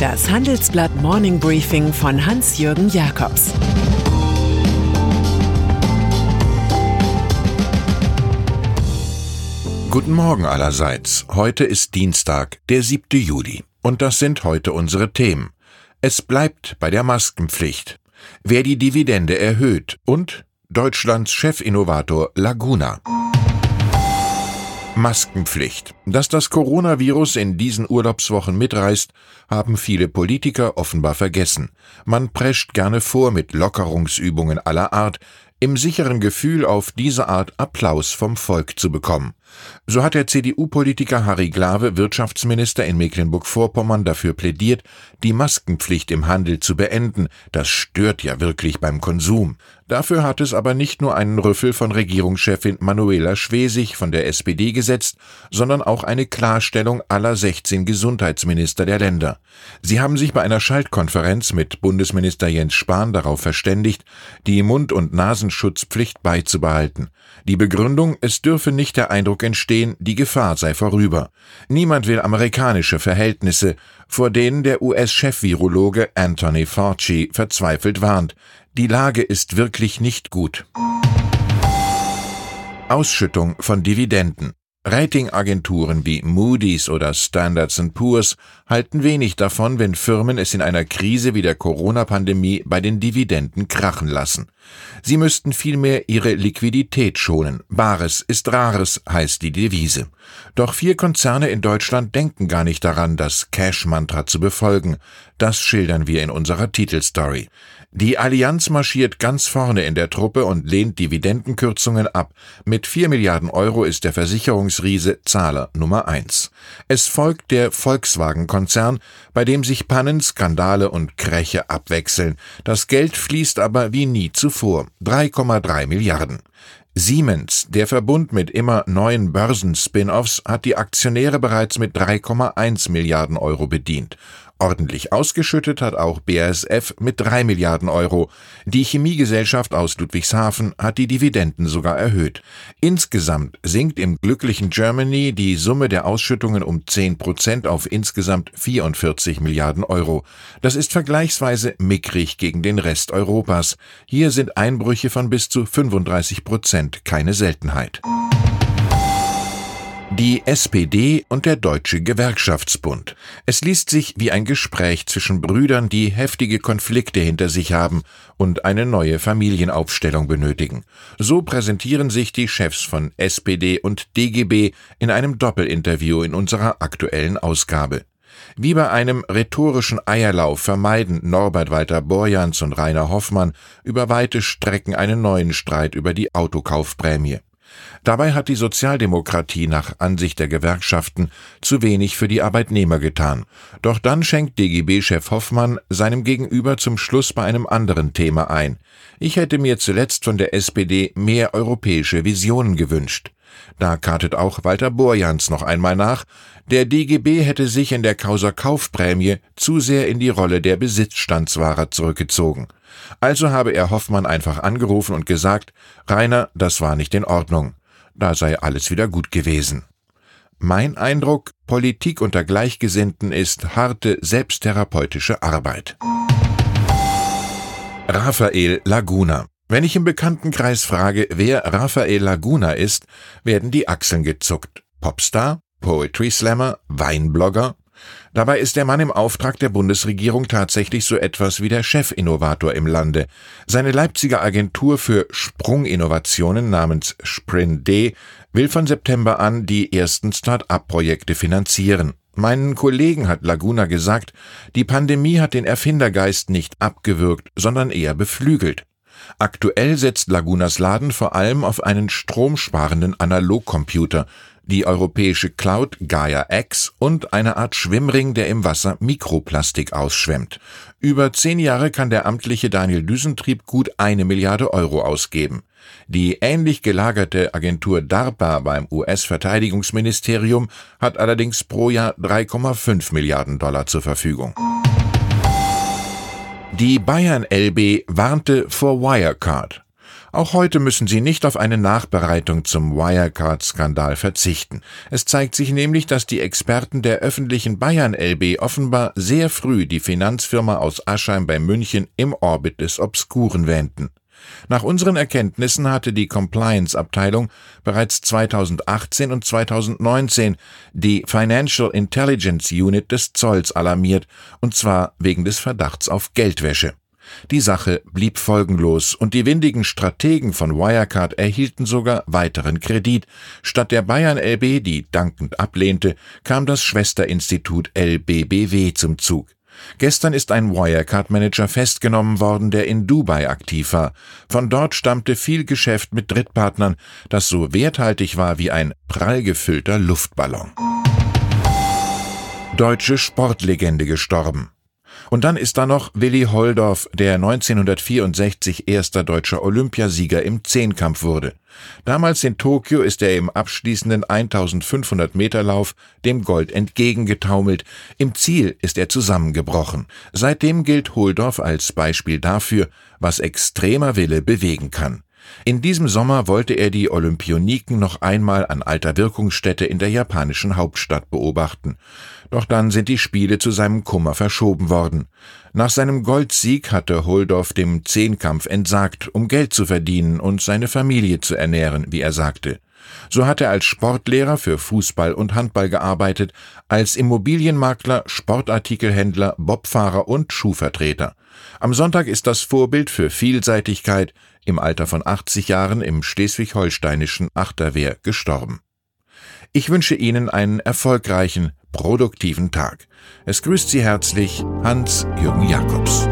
Das Handelsblatt Morning Briefing von Hans-Jürgen Jakobs Guten Morgen allerseits. Heute ist Dienstag, der 7. Juli. Und das sind heute unsere Themen. Es bleibt bei der Maskenpflicht. Wer die Dividende erhöht und Deutschlands Chefinnovator Laguna. Maskenpflicht. Dass das Coronavirus in diesen Urlaubswochen mitreißt, haben viele Politiker offenbar vergessen. Man prescht gerne vor mit Lockerungsübungen aller Art, im sicheren Gefühl, auf diese Art Applaus vom Volk zu bekommen. So hat der CDU-Politiker Harry Glawe, Wirtschaftsminister in Mecklenburg-Vorpommern, dafür plädiert, die Maskenpflicht im Handel zu beenden. Das stört ja wirklich beim Konsum. Dafür hat es aber nicht nur einen Rüffel von Regierungschefin Manuela Schwesig von der SPD gesetzt, sondern auch eine Klarstellung aller 16 Gesundheitsminister der Länder. Sie haben sich bei einer Schaltkonferenz mit Bundesminister Jens Spahn darauf verständigt, die Mund- und Nasenschutzpflicht beizubehalten. Die Begründung, es dürfe nicht der Eindruck entstehen, die Gefahr sei vorüber. Niemand will amerikanische Verhältnisse, vor denen der US-Chefvirologe Anthony Fauci verzweifelt warnt. Die Lage ist wirklich nicht gut. Ausschüttung von Dividenden. Ratingagenturen wie Moody's oder Standards Poor's halten wenig davon, wenn Firmen es in einer Krise wie der Corona-Pandemie bei den Dividenden krachen lassen. Sie müssten vielmehr ihre Liquidität schonen. Bares ist Rares heißt die Devise. Doch vier Konzerne in Deutschland denken gar nicht daran, das Cash-Mantra zu befolgen. Das schildern wir in unserer Titelstory. Die Allianz marschiert ganz vorne in der Truppe und lehnt Dividendenkürzungen ab. Mit vier Milliarden Euro ist der Versicherungsriese Zahler Nummer eins. Es folgt der Volkswagen-Konzern, bei dem sich Pannen, Skandale und Kräche abwechseln. Das Geld fließt aber wie nie zuvor. 3,3 Milliarden. Siemens, der Verbund mit immer neuen Börsen-Spin-offs, hat die Aktionäre bereits mit 3,1 Milliarden Euro bedient. Ordentlich ausgeschüttet hat auch BASF mit drei Milliarden Euro. Die Chemiegesellschaft aus Ludwigshafen hat die Dividenden sogar erhöht. Insgesamt sinkt im glücklichen Germany die Summe der Ausschüttungen um 10 Prozent auf insgesamt 44 Milliarden Euro. Das ist vergleichsweise mickrig gegen den Rest Europas. Hier sind Einbrüche von bis zu 35 Prozent keine Seltenheit. Die SPD und der Deutsche Gewerkschaftsbund. Es liest sich wie ein Gespräch zwischen Brüdern, die heftige Konflikte hinter sich haben und eine neue Familienaufstellung benötigen. So präsentieren sich die Chefs von SPD und DGB in einem Doppelinterview in unserer aktuellen Ausgabe. Wie bei einem rhetorischen Eierlauf vermeiden Norbert Walter Borjans und Rainer Hoffmann über weite Strecken einen neuen Streit über die Autokaufprämie. Dabei hat die Sozialdemokratie nach Ansicht der Gewerkschaften zu wenig für die Arbeitnehmer getan. Doch dann schenkt DGB-Chef Hoffmann seinem Gegenüber zum Schluss bei einem anderen Thema ein. Ich hätte mir zuletzt von der SPD mehr europäische Visionen gewünscht. Da kartet auch Walter Borjans noch einmal nach, der DGB hätte sich in der Causa Kaufprämie zu sehr in die Rolle der Besitzstandswahrer zurückgezogen. Also habe er Hoffmann einfach angerufen und gesagt, Rainer, das war nicht in Ordnung. Da sei alles wieder gut gewesen. Mein Eindruck, Politik unter Gleichgesinnten ist harte selbsttherapeutische Arbeit. Raphael Laguna wenn ich im Bekanntenkreis frage, wer Raphael Laguna ist, werden die Achseln gezuckt. Popstar? Poetry Slammer? Weinblogger? Dabei ist der Mann im Auftrag der Bundesregierung tatsächlich so etwas wie der Chefinnovator im Lande. Seine Leipziger Agentur für Sprunginnovationen namens Sprint D will von September an die ersten Start-up-Projekte finanzieren. Meinen Kollegen hat Laguna gesagt, die Pandemie hat den Erfindergeist nicht abgewürgt, sondern eher beflügelt. Aktuell setzt Lagunas Laden vor allem auf einen stromsparenden Analogcomputer, die europäische Cloud Gaia X und eine Art Schwimmring, der im Wasser Mikroplastik ausschwemmt. Über zehn Jahre kann der amtliche Daniel Düsentrieb gut eine Milliarde Euro ausgeben. Die ähnlich gelagerte Agentur DARPA beim US-Verteidigungsministerium hat allerdings pro Jahr 3,5 Milliarden Dollar zur Verfügung. Die Bayern LB warnte vor Wirecard. Auch heute müssen Sie nicht auf eine Nachbereitung zum Wirecard-Skandal verzichten. Es zeigt sich nämlich, dass die Experten der öffentlichen Bayern LB offenbar sehr früh die Finanzfirma aus Aschheim bei München im Orbit des Obskuren wähnten. Nach unseren Erkenntnissen hatte die Compliance-Abteilung bereits 2018 und 2019 die Financial Intelligence Unit des Zolls alarmiert, und zwar wegen des Verdachts auf Geldwäsche. Die Sache blieb folgenlos und die windigen Strategen von Wirecard erhielten sogar weiteren Kredit. Statt der Bayern LB, die dankend ablehnte, kam das Schwesterinstitut LBBW zum Zug. Gestern ist ein Wirecard-Manager festgenommen worden, der in Dubai aktiv war. Von dort stammte viel Geschäft mit Drittpartnern, das so werthaltig war wie ein prall gefüllter Luftballon. Deutsche Sportlegende gestorben. Und dann ist da noch Willi Holdorf, der 1964 erster deutscher Olympiasieger im Zehnkampf wurde. Damals in Tokio ist er im abschließenden 1500 Meter Lauf dem Gold entgegengetaumelt. Im Ziel ist er zusammengebrochen. Seitdem gilt Holdorf als Beispiel dafür, was extremer Wille bewegen kann. In diesem Sommer wollte er die Olympioniken noch einmal an alter Wirkungsstätte in der japanischen Hauptstadt beobachten. Doch dann sind die Spiele zu seinem Kummer verschoben worden. Nach seinem Goldsieg hatte Holdorf dem Zehnkampf entsagt, um Geld zu verdienen und seine Familie zu ernähren, wie er sagte. So hat er als Sportlehrer für Fußball und Handball gearbeitet, als Immobilienmakler, Sportartikelhändler, Bobfahrer und Schuhvertreter. Am Sonntag ist das Vorbild für Vielseitigkeit im Alter von 80 Jahren im schleswig-holsteinischen Achterwehr gestorben. Ich wünsche Ihnen einen erfolgreichen, produktiven Tag. Es grüßt Sie herzlich Hans-Jürgen Jakobs.